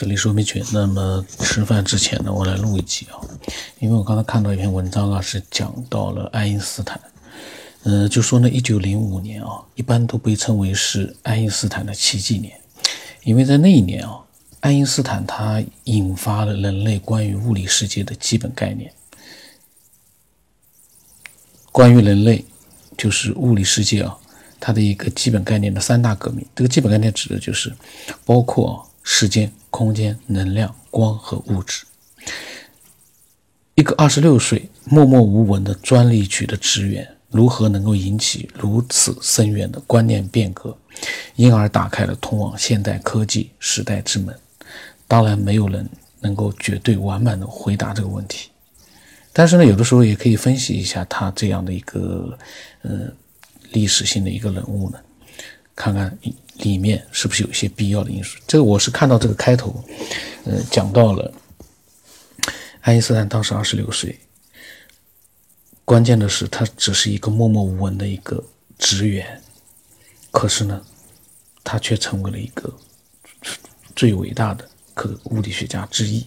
这里说明群。那么吃饭之前呢，我来录一集啊，因为我刚才看到一篇文章啊，是讲到了爱因斯坦。呃，就说呢，一九零五年啊，一般都被称为是爱因斯坦的奇迹年，因为在那一年啊，爱因斯坦他引发了人类关于物理世界的基本概念，关于人类就是物理世界啊，它的一个基本概念的三大革命。这个基本概念指的就是包括时间。空间、能量、光和物质。一个二十六岁默默无闻的专利局的职员，如何能够引起如此深远的观念变革，因而打开了通往现代科技时代之门？当然，没有人能够绝对完满的回答这个问题。但是呢，有的时候也可以分析一下他这样的一个呃历史性的一个人物呢，看看。里面是不是有一些必要的因素？这个我是看到这个开头，呃，讲到了爱因斯坦当时二十六岁，关键的是他只是一个默默无闻的一个职员，可是呢，他却成为了一个最伟大的可物理学家之一。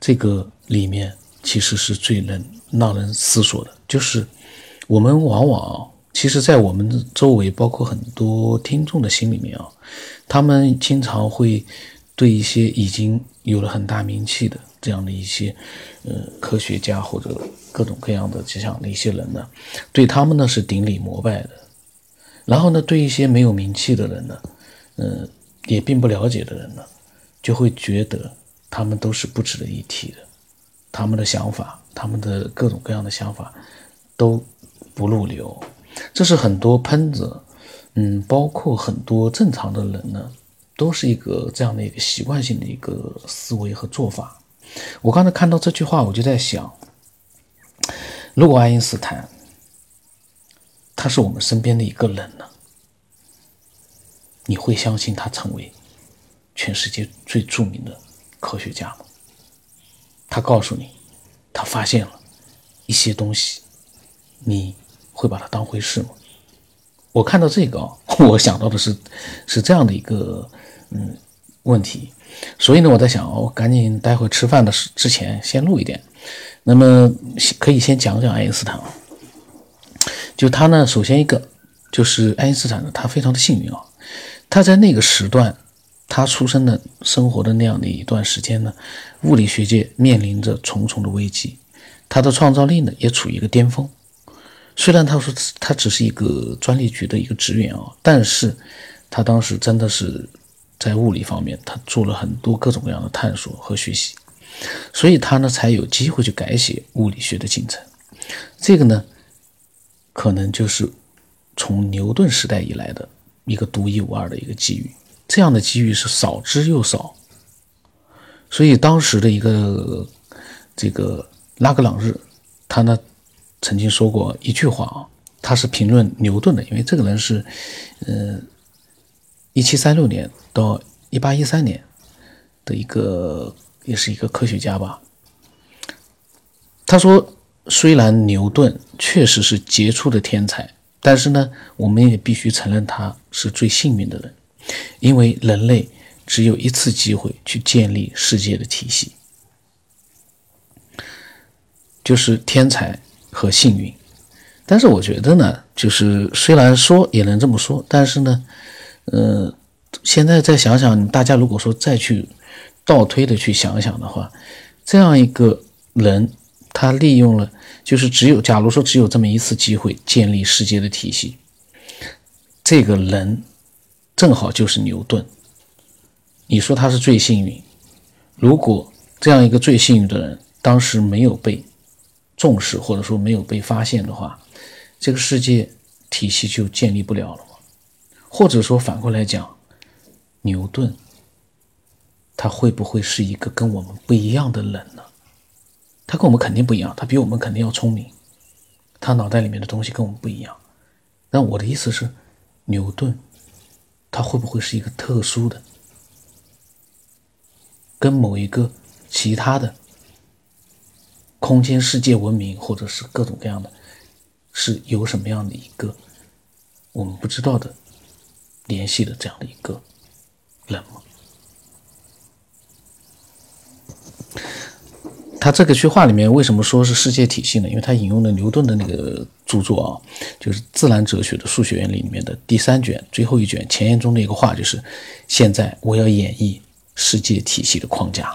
这个里面其实是最能让人思索的，就是我们往往。其实，在我们周围，包括很多听众的心里面啊，他们经常会对一些已经有了很大名气的这样的一些呃科学家或者各种各样的这样的一些人呢，对他们呢是顶礼膜拜的。然后呢，对一些没有名气的人呢，嗯，也并不了解的人呢，就会觉得他们都是不值得一提的，他们的想法，他们的各种各样的想法都不入流。这是很多喷子，嗯，包括很多正常的人呢，都是一个这样的一个习惯性的一个思维和做法。我刚才看到这句话，我就在想，如果爱因斯坦他是我们身边的一个人呢，你会相信他成为全世界最著名的科学家吗？他告诉你，他发现了一些东西，你。会把它当回事吗？我看到这个，我想到的是，是这样的一个嗯问题，所以呢，我在想，我赶紧待会吃饭的时之前先录一点，那么可以先讲讲爱因斯坦啊，就他呢，首先一个就是爱因斯坦呢，他非常的幸运啊，他在那个时段，他出生的生活的那样的一段时间呢，物理学界面临着重重的危机，他的创造力呢也处于一个巅峰。虽然他说他只是一个专利局的一个职员啊，但是他当时真的是在物理方面，他做了很多各种各样的探索和学习，所以他呢才有机会去改写物理学的进程。这个呢，可能就是从牛顿时代以来的一个独一无二的一个机遇。这样的机遇是少之又少，所以当时的一个这个拉格朗日，他呢。曾经说过一句话啊，他是评论牛顿的，因为这个人是，呃，一七三六年到一八一三年的一个，也是一个科学家吧。他说，虽然牛顿确实是杰出的天才，但是呢，我们也必须承认他是最幸运的人，因为人类只有一次机会去建立世界的体系，就是天才。和幸运，但是我觉得呢，就是虽然说也能这么说，但是呢，呃，现在再想想，大家如果说再去倒推的去想想的话，这样一个人，他利用了，就是只有假如说只有这么一次机会建立世界的体系，这个人正好就是牛顿。你说他是最幸运，如果这样一个最幸运的人当时没有被。重视或者说没有被发现的话，这个世界体系就建立不了了？或者说反过来讲，牛顿他会不会是一个跟我们不一样的人呢？他跟我们肯定不一样，他比我们肯定要聪明，他脑袋里面的东西跟我们不一样。那我的意思是，牛顿他会不会是一个特殊的，跟某一个其他的？空间世界文明，或者是各种各样的，是有什么样的一个我们不知道的联系的这样的一个人吗？他这个句话里面为什么说是世界体系呢？因为他引用了牛顿的那个著作啊，就是《自然哲学的数学原理》里面的第三卷最后一卷前言中的一个话，就是现在我要演绎世界体系的框架。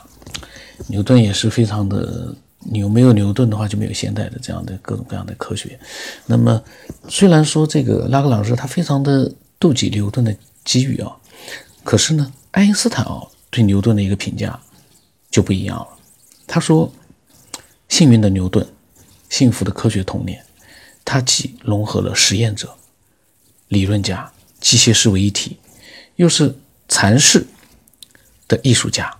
牛顿也是非常的，有没有牛顿的话就没有现代的这样的各种各样的科学。那么虽然说这个拉格朗日他非常的妒忌牛顿的机遇啊，可是呢，爱因斯坦啊对牛顿的一个评价就不一样了。他说。幸运的牛顿，幸福的科学童年，他既融合了实验者、理论家、机械师为一体，又是禅式的艺术家。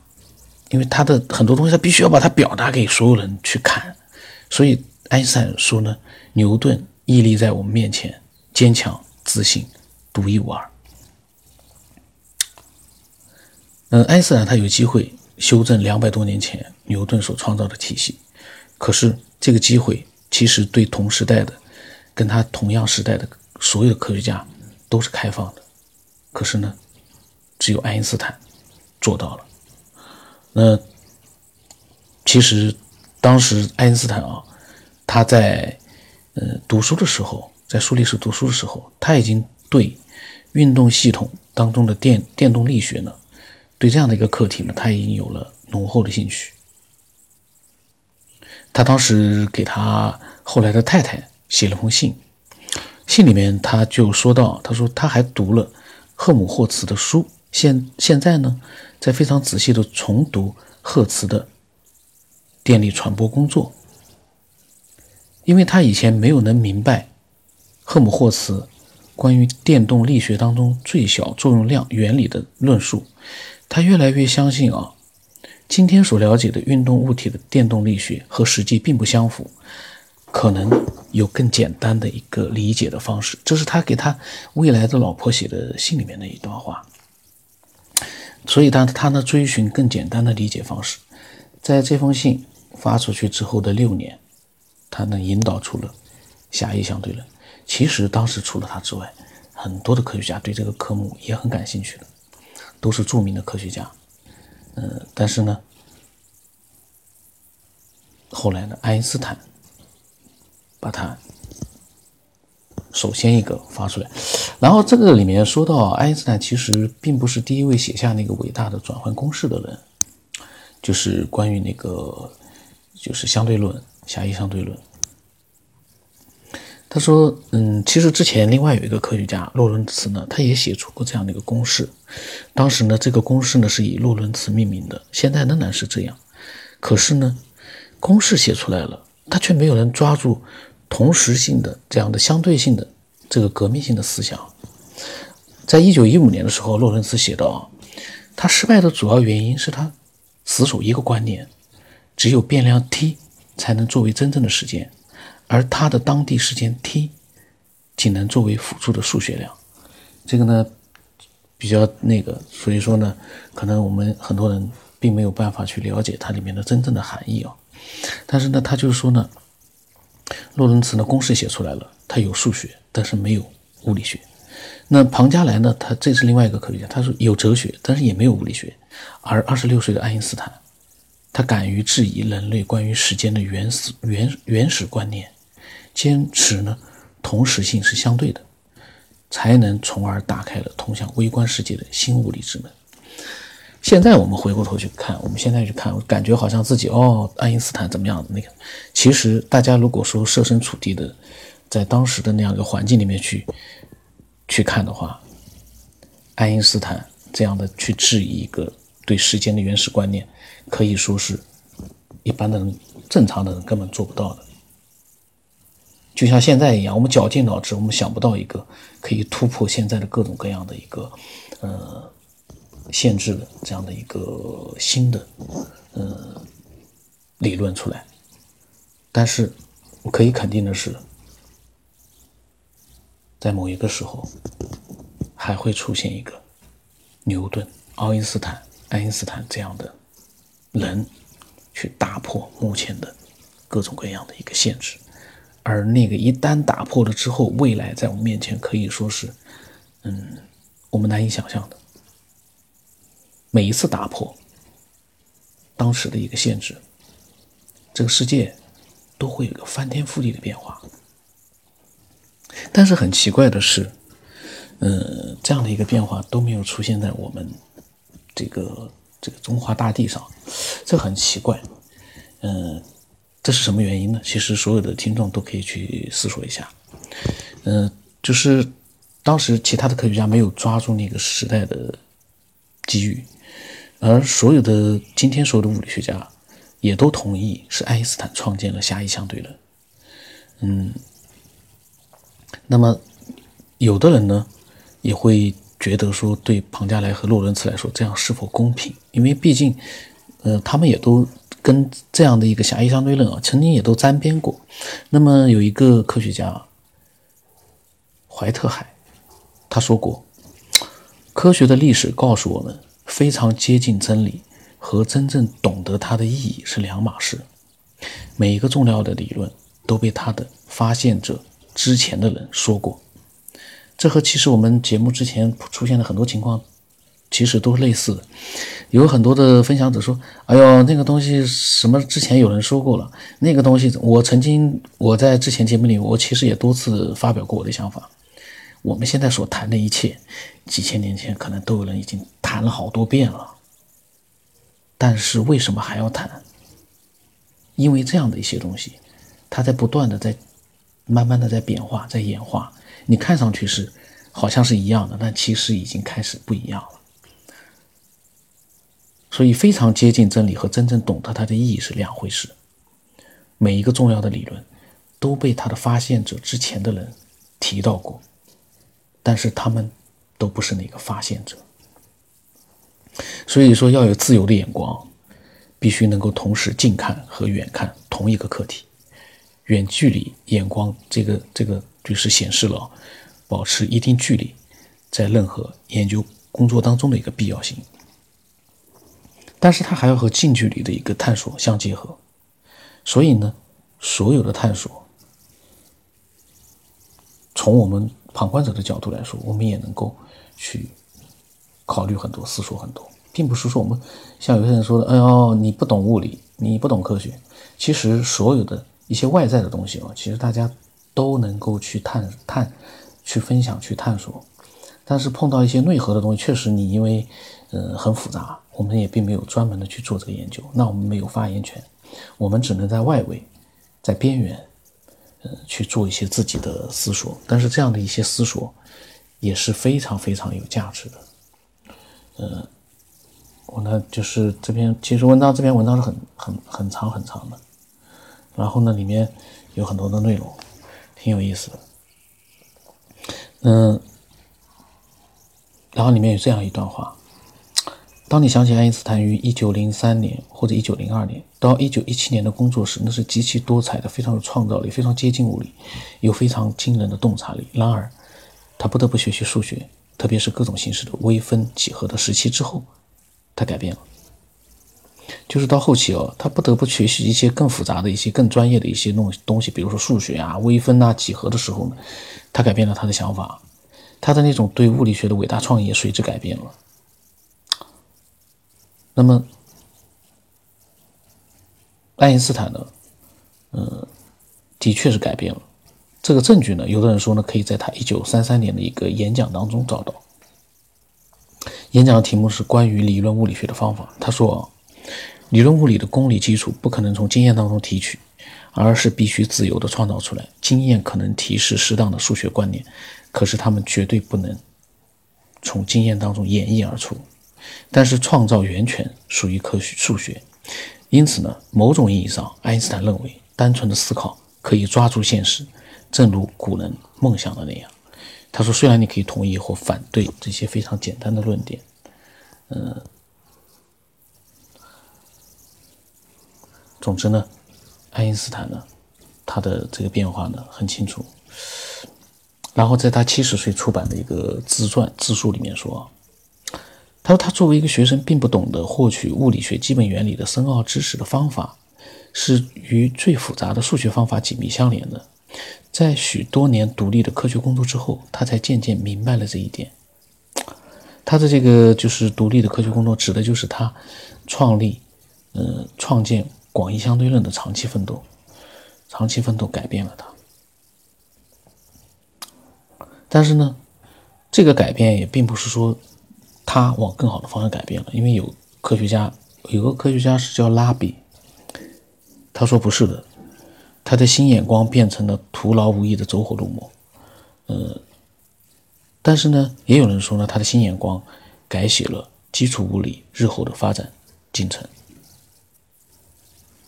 因为他的很多东西，他必须要把它表达给所有人去看。所以爱因斯坦说呢，牛顿屹立在我们面前，坚强、自信、独一无二。嗯，爱因斯坦他有机会修正两百多年前牛顿所创造的体系。可是这个机会其实对同时代的、跟他同样时代的所有科学家都是开放的。可是呢，只有爱因斯坦做到了。那其实当时爱因斯坦啊，他在呃读书的时候，在苏黎世读书的时候，他已经对运动系统当中的电电动力学呢，对这样的一个课题呢，他已经有了浓厚的兴趣。他当时给他后来的太太写了封信，信里面他就说到，他说他还读了赫姆霍茨的书，现现在呢，在非常仔细的重读赫茨的电力传播工作，因为他以前没有能明白赫姆霍茨关于电动力学当中最小作用量原理的论述，他越来越相信啊。今天所了解的运动物体的电动力学和实际并不相符，可能有更简单的一个理解的方式。这是他给他未来的老婆写的信里面的一段话。所以，他他呢追寻更简单的理解方式，在这封信发出去之后的六年，他呢引导出了狭义相对论。其实当时除了他之外，很多的科学家对这个科目也很感兴趣的，都是著名的科学家。嗯，但是呢，后来呢，爱因斯坦把它首先一个发出来，然后这个里面说到，爱因斯坦其实并不是第一位写下那个伟大的转换公式的人，就是关于那个就是相对论、狭义相对论。他说：“嗯，其实之前另外有一个科学家洛伦茨呢，他也写出过这样的一个公式。当时呢，这个公式呢是以洛伦茨命名的，现在仍然是这样。可是呢，公式写出来了，他却没有人抓住同时性的这样的相对性的这个革命性的思想。在一九一五年的时候，洛伦茨写道，他失败的主要原因是他死守一个观念：只有变量 t 才能作为真正的时间。”而它的当地时间 t 仅能作为辅助的数学量，这个呢比较那个，所以说呢，可能我们很多人并没有办法去了解它里面的真正的含义啊。但是呢，他就是说呢，洛伦茨的公式写出来了，他有数学，但是没有物理学。那庞加莱呢，他这是另外一个科学家，他说有哲学，但是也没有物理学。而二十六岁的爱因斯坦，他敢于质疑人类关于时间的原始原原始观念。坚持呢，同时性是相对的，才能从而打开了通向微观世界的新物理之门。现在我们回过头去看，我们现在去看，感觉好像自己哦，爱因斯坦怎么样的那个？其实大家如果说设身处地的，在当时的那样一个环境里面去去看的话，爱因斯坦这样的去质疑一个对时间的原始观念，可以说是一般的人、正常的人根本做不到的。就像现在一样，我们绞尽脑汁，我们想不到一个可以突破现在的各种各样的一个呃限制的这样的一个新的呃理论出来。但是我可以肯定的是，在某一个时候还会出现一个牛顿、爱因斯坦、爱因斯坦这样的人，去打破目前的各种各样的一个限制。而那个一旦打破了之后，未来在我们面前可以说是，嗯，我们难以想象的。每一次打破当时的一个限制，这个世界都会有个翻天覆地的变化。但是很奇怪的是，嗯，这样的一个变化都没有出现在我们这个这个中华大地上，这很奇怪。嗯，这是什么原因呢？其实所有的听众都可以去思索一下。嗯，就是当时其他的科学家没有抓住那个时代的机遇，而所有的今天所有的物理学家也都同意是爱因斯坦创建了狭义相对论。嗯。那么，有的人呢，也会觉得说，对庞加莱和洛伦茨来说，这样是否公平？因为毕竟，呃，他们也都跟这样的一个狭义相对论啊，曾经也都沾边过。那么，有一个科学家怀特海，他说过，科学的历史告诉我们，非常接近真理和真正懂得它的意义是两码事。每一个重要的理论都被他的发现者。之前的人说过，这和其实我们节目之前出现的很多情况，其实都是类似的。有很多的分享者说：“哎呦，那个东西什么之前有人说过了，那个东西我曾经我在之前节目里，我其实也多次发表过我的想法。我们现在所谈的一切，几千年前可能都有人已经谈了好多遍了。但是为什么还要谈？因为这样的一些东西，它在不断的在。”慢慢的在变化，在演化，你看上去是好像是一样的，但其实已经开始不一样了。所以非常接近真理和真正懂得它的意义是两回事。每一个重要的理论都被它的发现者之前的人提到过，但是他们都不是那个发现者。所以说要有自由的眼光，必须能够同时近看和远看同一个课题。远距离眼光，这个这个就是显示了保持一定距离在任何研究工作当中的一个必要性。但是它还要和近距离的一个探索相结合。所以呢，所有的探索，从我们旁观者的角度来说，我们也能够去考虑很多、思索很多，并不是说我们像有些人说的：“哎呦，你不懂物理，你不懂科学。”其实所有的。一些外在的东西哦，其实大家都能够去探探、去分享、去探索，但是碰到一些内核的东西，确实你因为呃很复杂，我们也并没有专门的去做这个研究，那我们没有发言权，我们只能在外围、在边缘，呃去做一些自己的思索，但是这样的一些思索也是非常非常有价值的。呃，我呢就是这篇其实文章这篇文章是很很很长很长的。然后呢，里面有很多的内容，挺有意思的。嗯，然后里面有这样一段话：当你想起爱因斯坦于一九零三年或者一九零二年到一九一七年的工作时，那是极其多彩的，非常有创造力，非常接近物理，有非常惊人的洞察力。然而，他不得不学习数学，特别是各种形式的微分几何的时期之后，他改变了。就是到后期哦，他不得不学习一些更复杂的一些、更专业的一些东东西，比如说数学啊、微分啊、几何的时候呢，他改变了他的想法，他的那种对物理学的伟大创意也随之改变了。那么，爱因斯坦呢，呃，的确是改变了。这个证据呢，有的人说呢，可以在他一九三三年的一个演讲当中找到。演讲的题目是关于理论物理学的方法。他说。理论物理的公理基础不可能从经验当中提取，而是必须自由地创造出来。经验可能提示适当的数学观念，可是他们绝对不能从经验当中演绎而出。但是创造源泉属于科学数学，因此呢，某种意义上，爱因斯坦认为单纯的思考可以抓住现实，正如古人梦想的那样。他说：“虽然你可以同意或反对这些非常简单的论点，嗯。”总之呢，爱因斯坦呢，他的这个变化呢很清楚。然后在他七十岁出版的一个自传自述里面说，他说他作为一个学生，并不懂得获取物理学基本原理的深奥知识的方法，是与最复杂的数学方法紧密相连的。在许多年独立的科学工作之后，他才渐渐明白了这一点。他的这个就是独立的科学工作，指的就是他创立，呃，创建。广义相对论的长期奋斗，长期奋斗改变了他。但是呢，这个改变也并不是说他往更好的方向改变了，因为有科学家，有个科学家是叫拉比，他说不是的，他的新眼光变成了徒劳无益的走火入魔。呃，但是呢，也有人说呢，他的新眼光改写了基础物理日后的发展进程。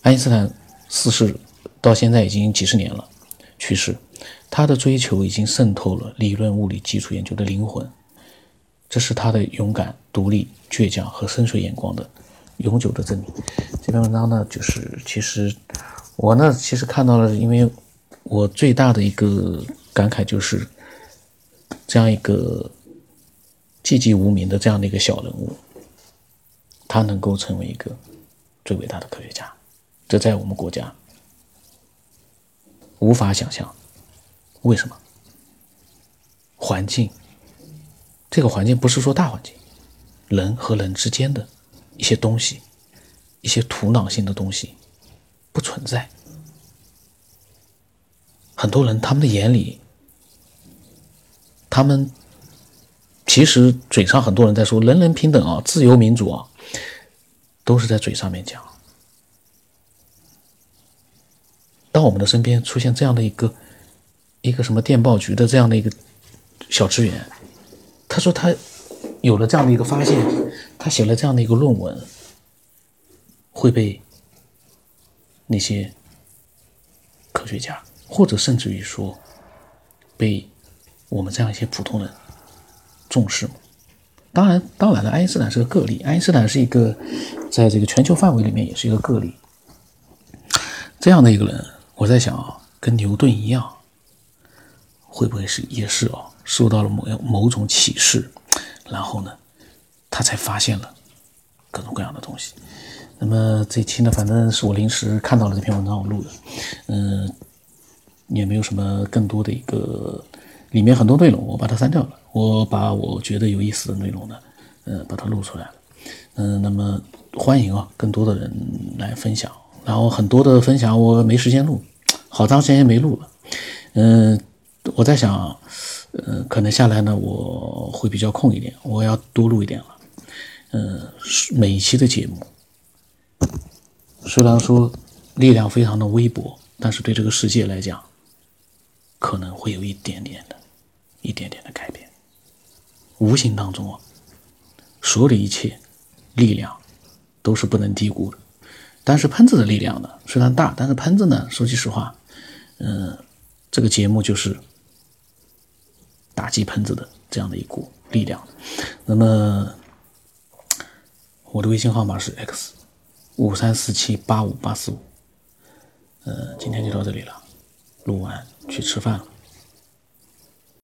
爱因斯坦逝世到现在已经几十年了，去世，他的追求已经渗透了理论物理基础研究的灵魂，这是他的勇敢、独立、倔强和深邃眼光的永久的证明。这篇文章呢，就是其实我呢，其实看到了，因为我最大的一个感慨就是这样一个寂寂无名的这样的一个小人物，他能够成为一个最伟大的科学家。这在我们国家无法想象，为什么？环境，这个环境不是说大环境，人和人之间的一些东西，一些土壤性的东西不存在。很多人他们的眼里，他们其实嘴上很多人在说人人平等啊，自由民主啊，都是在嘴上面讲。当我们的身边出现这样的一个一个什么电报局的这样的一个小职员，他说他有了这样的一个发现，他写了这样的一个论文，会被那些科学家，或者甚至于说被我们这样一些普通人重视？当然，当然了，爱因斯坦是个个例，爱因斯坦是一个在这个全球范围里面也是一个个例，这样的一个人。我在想啊，跟牛顿一样，会不会是也是啊，受到了某某种启示，然后呢，他才发现了各种各样的东西。那么这期呢，反正是我临时看到了这篇文章，我录的，嗯，也没有什么更多的一个，里面很多内容我把它删掉了，我把我觉得有意思的内容呢，呃，把它录出来了，嗯，那么欢迎啊，更多的人来分享，然后很多的分享我没时间录。好长时间没录了，嗯，我在想，嗯，可能下来呢，我会比较空一点，我要多录一点了，嗯，每一期的节目，虽然说力量非常的微薄，但是对这个世界来讲，可能会有一点点的，一点点的改变，无形当中啊，所有的一切力量都是不能低估的，但是喷子的力量呢，虽然大，但是喷子呢，说句实话。嗯，这个节目就是打击喷子的这样的一股力量。那么，我的微信号码是 x 五三四七八五八四五。呃，今天就到这里了，录完去吃饭了。